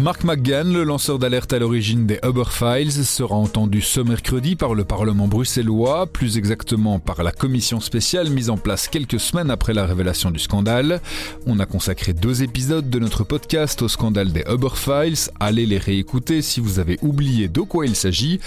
Mark McGann, le lanceur d'alerte à l'origine des Uber Files, sera entendu ce mercredi par le Parlement bruxellois, plus exactement par la commission spéciale mise en place quelques semaines après la révélation du scandale. On a consacré deux épisodes de notre podcast au scandale des Uber Files. Allez les réécouter si vous avez oublié de quoi il s'agit.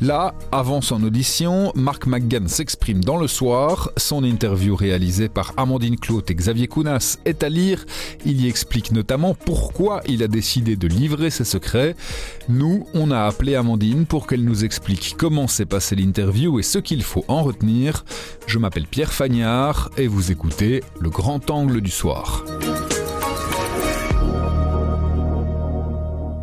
Là, avant son audition, Mark McGann s'exprime dans le soir. Son interview réalisée par Amandine Claude et Xavier Kounas est à lire. Il y explique notamment pourquoi il a décidé de livrer ses secrets. Nous, on a appelé Amandine pour qu'elle nous explique comment s'est passée l'interview et ce qu'il faut en retenir. Je m'appelle Pierre Fagnard et vous écoutez Le Grand Angle du Soir.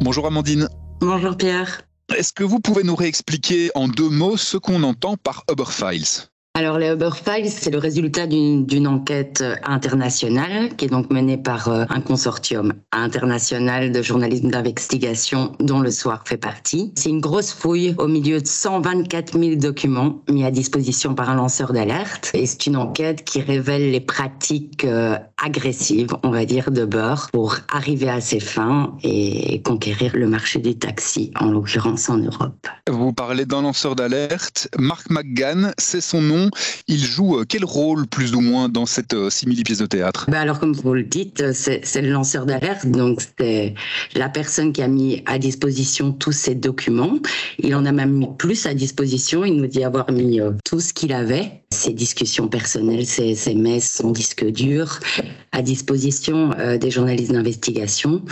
Bonjour Amandine. Bonjour Pierre. Est-ce que vous pouvez nous réexpliquer en deux mots ce qu'on entend par Uber Files alors, les Uber Files, c'est le résultat d'une enquête internationale qui est donc menée par euh, un consortium international de journalisme d'investigation dont le Soir fait partie. C'est une grosse fouille au milieu de 124 000 documents mis à disposition par un lanceur d'alerte. Et c'est une enquête qui révèle les pratiques euh, agressives, on va dire, de Uber pour arriver à ses fins et conquérir le marché des taxis, en l'occurrence en Europe. Vous parlez d'un lanceur d'alerte. Mark McGann, c'est son nom il joue euh, quel rôle plus ou moins dans cette euh, simili-pièce de théâtre? Bah Alors comme vous le dites, euh, c'est le lanceur d'alerte, donc c'est la personne qui a mis à disposition tous ces documents. Il en a même mis plus à disposition, il nous dit avoir mis tout ce qu'il avait, ses discussions personnelles, ses, messes, son disque dur, à disposition des journalistes d'investigation.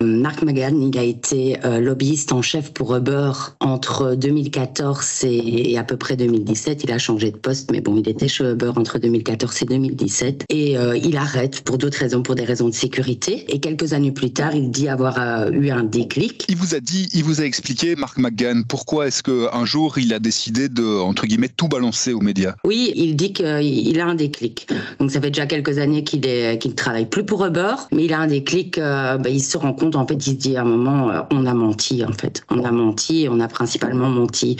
Marc Magan, il a été lobbyiste en chef pour Uber entre 2014 et à peu près 2017. Il a changé de poste mais bon, il était chez Uber entre 2014 et 2017. Et euh, il arrête pour d'autres raisons, pour des raisons de sécurité. Et quelques années plus tard, il dit avoir euh, eu un déclic. Il vous a dit, il vous a expliqué, Mark McGann, pourquoi est-ce qu'un jour il a décidé de, entre guillemets, tout balancer aux médias? Oui, il dit qu'il a un déclic. Donc ça fait déjà quelques années qu'il ne travaille plus pour Uber, mais il a un déclic, euh, bah, il se rend compte, en fait, il se dit à un moment, on a menti, en fait. On a menti, on a principalement menti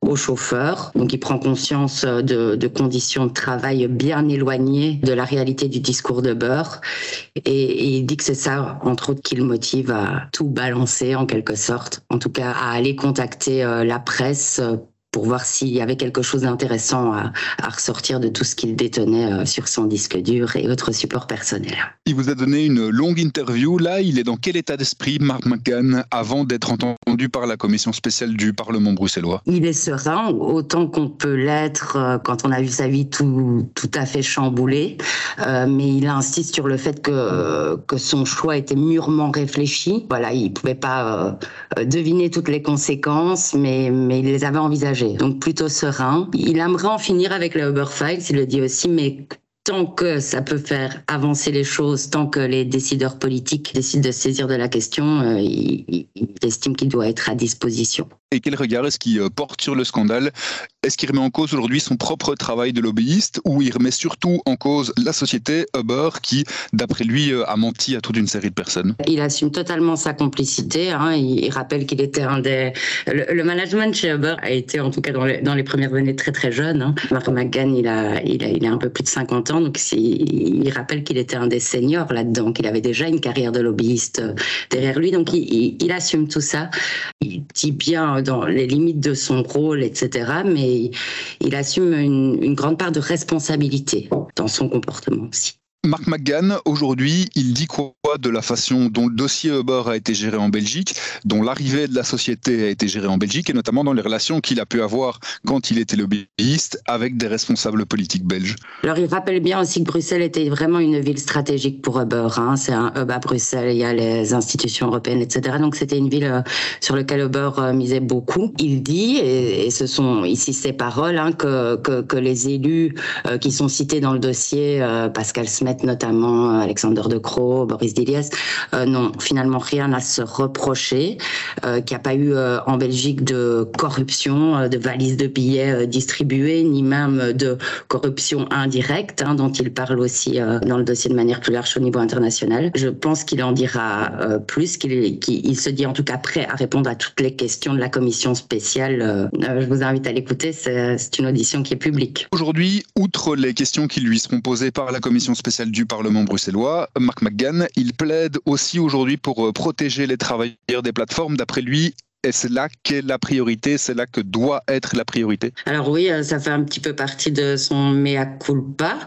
au chauffeur. Donc il prend conscience de, de, conditions de travail bien éloignées de la réalité du discours de Beurre. Et, et il dit que c'est ça, entre autres, qui le motive à tout balancer en quelque sorte. En tout cas, à aller contacter euh, la presse pour voir s'il y avait quelque chose d'intéressant à, ressortir de tout ce qu'il détenait euh, sur son disque dur et autres supports personnels. Il vous a donné une longue interview. Là, il est dans quel état d'esprit, Mark McGann, avant d'être entendu par la commission spéciale du Parlement bruxellois? Il est serein, autant qu'on peut l'être euh, quand on a vu sa vie tout, tout à fait chamboulée. Euh, mais il insiste sur le fait que, que son choix était mûrement réfléchi. Voilà, il ne pouvait pas deviner toutes les conséquences, mais, mais il les avait envisagées donc plutôt serein. Il aimerait en finir avec Uber Files, il le dit aussi, mais tant que ça peut faire avancer les choses, tant que les décideurs politiques décident de saisir de la question, euh, il, estime qu'il doit être à disposition. Et quel regard est-ce qu'il euh, porte sur le scandale? Est-ce qu'il remet en cause aujourd'hui son propre travail de lobbyiste ou il remet surtout en cause la société Uber qui, d'après lui, euh, a menti à toute une série de personnes? Il assume totalement sa complicité. Hein. Il, rappelle qu'il était un des... Le, management chez Uber a été, en tout cas dans les, premières années, très très jeune. Hein. Mark McGann, il a, il, a, il a un peu plus de 50 ans donc il, rappelle qu'il était un des seniors là-dedans, qu'il avait déjà une carrière de lobbyiste euh, derrière lui. Donc il, assume tout ça. Il dit bien dans les limites de son rôle, etc. Mais il assume une grande part de responsabilité dans son comportement aussi. Mark McGann, aujourd'hui, il dit quoi? De la façon dont le dossier Uber a été géré en Belgique, dont l'arrivée de la société a été gérée en Belgique, et notamment dans les relations qu'il a pu avoir quand il était lobbyiste avec des responsables politiques belges. Alors il rappelle bien aussi que Bruxelles était vraiment une ville stratégique pour Uber. Hein. C'est un hub à Bruxelles, il y a les institutions européennes, etc. Donc c'était une ville euh, sur laquelle Uber euh, misait beaucoup. Il dit, et, ce sont ici ses paroles, hein, que, les élus euh, qui sont cités dans le dossier, Pascal Smet notamment, Alexander De Croo, Boris Iliès, non, finalement rien à se reprocher, qu'il n'y a pas eu en Belgique de corruption, de valises de billets distribuées, ni même de corruption indirecte, hein, dont il parle aussi dans le dossier de manière plus large au niveau international. Je pense qu'il en dira plus, qu'il se dit en tout cas prêt à répondre à toutes les questions de la commission spéciale. je vous invite à l'écouter, c'est une audition qui est publique. Aujourd'hui, outre les questions qui lui seront posées par la commission spéciale du Parlement bruxellois, Mark McGann, il plaide aussi aujourd'hui pour protéger les travailleurs des plateformes. D'après lui, et c'est là qu'est la priorité, c'est là que doit être la priorité? Alors oui, euh, ça fait un petit peu partie de son mea culpa,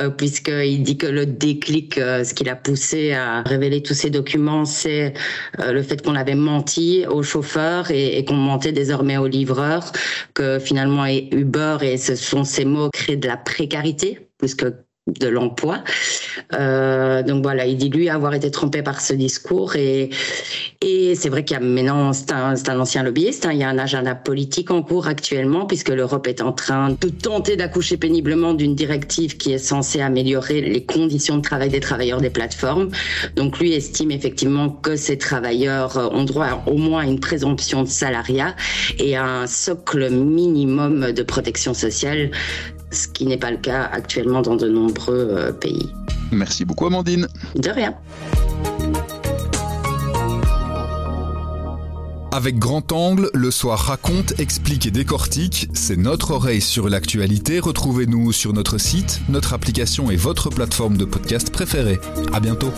euh, puisqu'il dit que le déclic, euh, ce qui l'a poussé à révéler tous ces documents, c'est le fait qu'on avait menti aux chauffeurs et, qu'on mentait désormais aux livreurs, que finalement Uber, et ce sont ces mots, créent de la précarité, puisque de l'emploi. Euh, donc voilà, il dit lui avoir été trompé par ce discours et, et c'est vrai qu'il y a maintenant, c'est un, un, ancien lobbyiste, hein, il y a un agenda politique en cours actuellement puisque l'Europe est en train de tenter d'accoucher péniblement d'une directive qui est censée améliorer les conditions de travail des travailleurs des plateformes. Donc lui estime effectivement que ces travailleurs ont droit à au moins une présomption de salariat et à un socle minimum de protection sociale ce qui n'est pas le cas actuellement dans de nombreux euh, pays. Merci beaucoup Amandine. De rien. Avec Grand Angle, le soir raconte, explique et décortique. C'est notre oreille sur l'actualité. Retrouvez-nous sur notre site, notre application et votre plateforme de podcast préférée. À bientôt.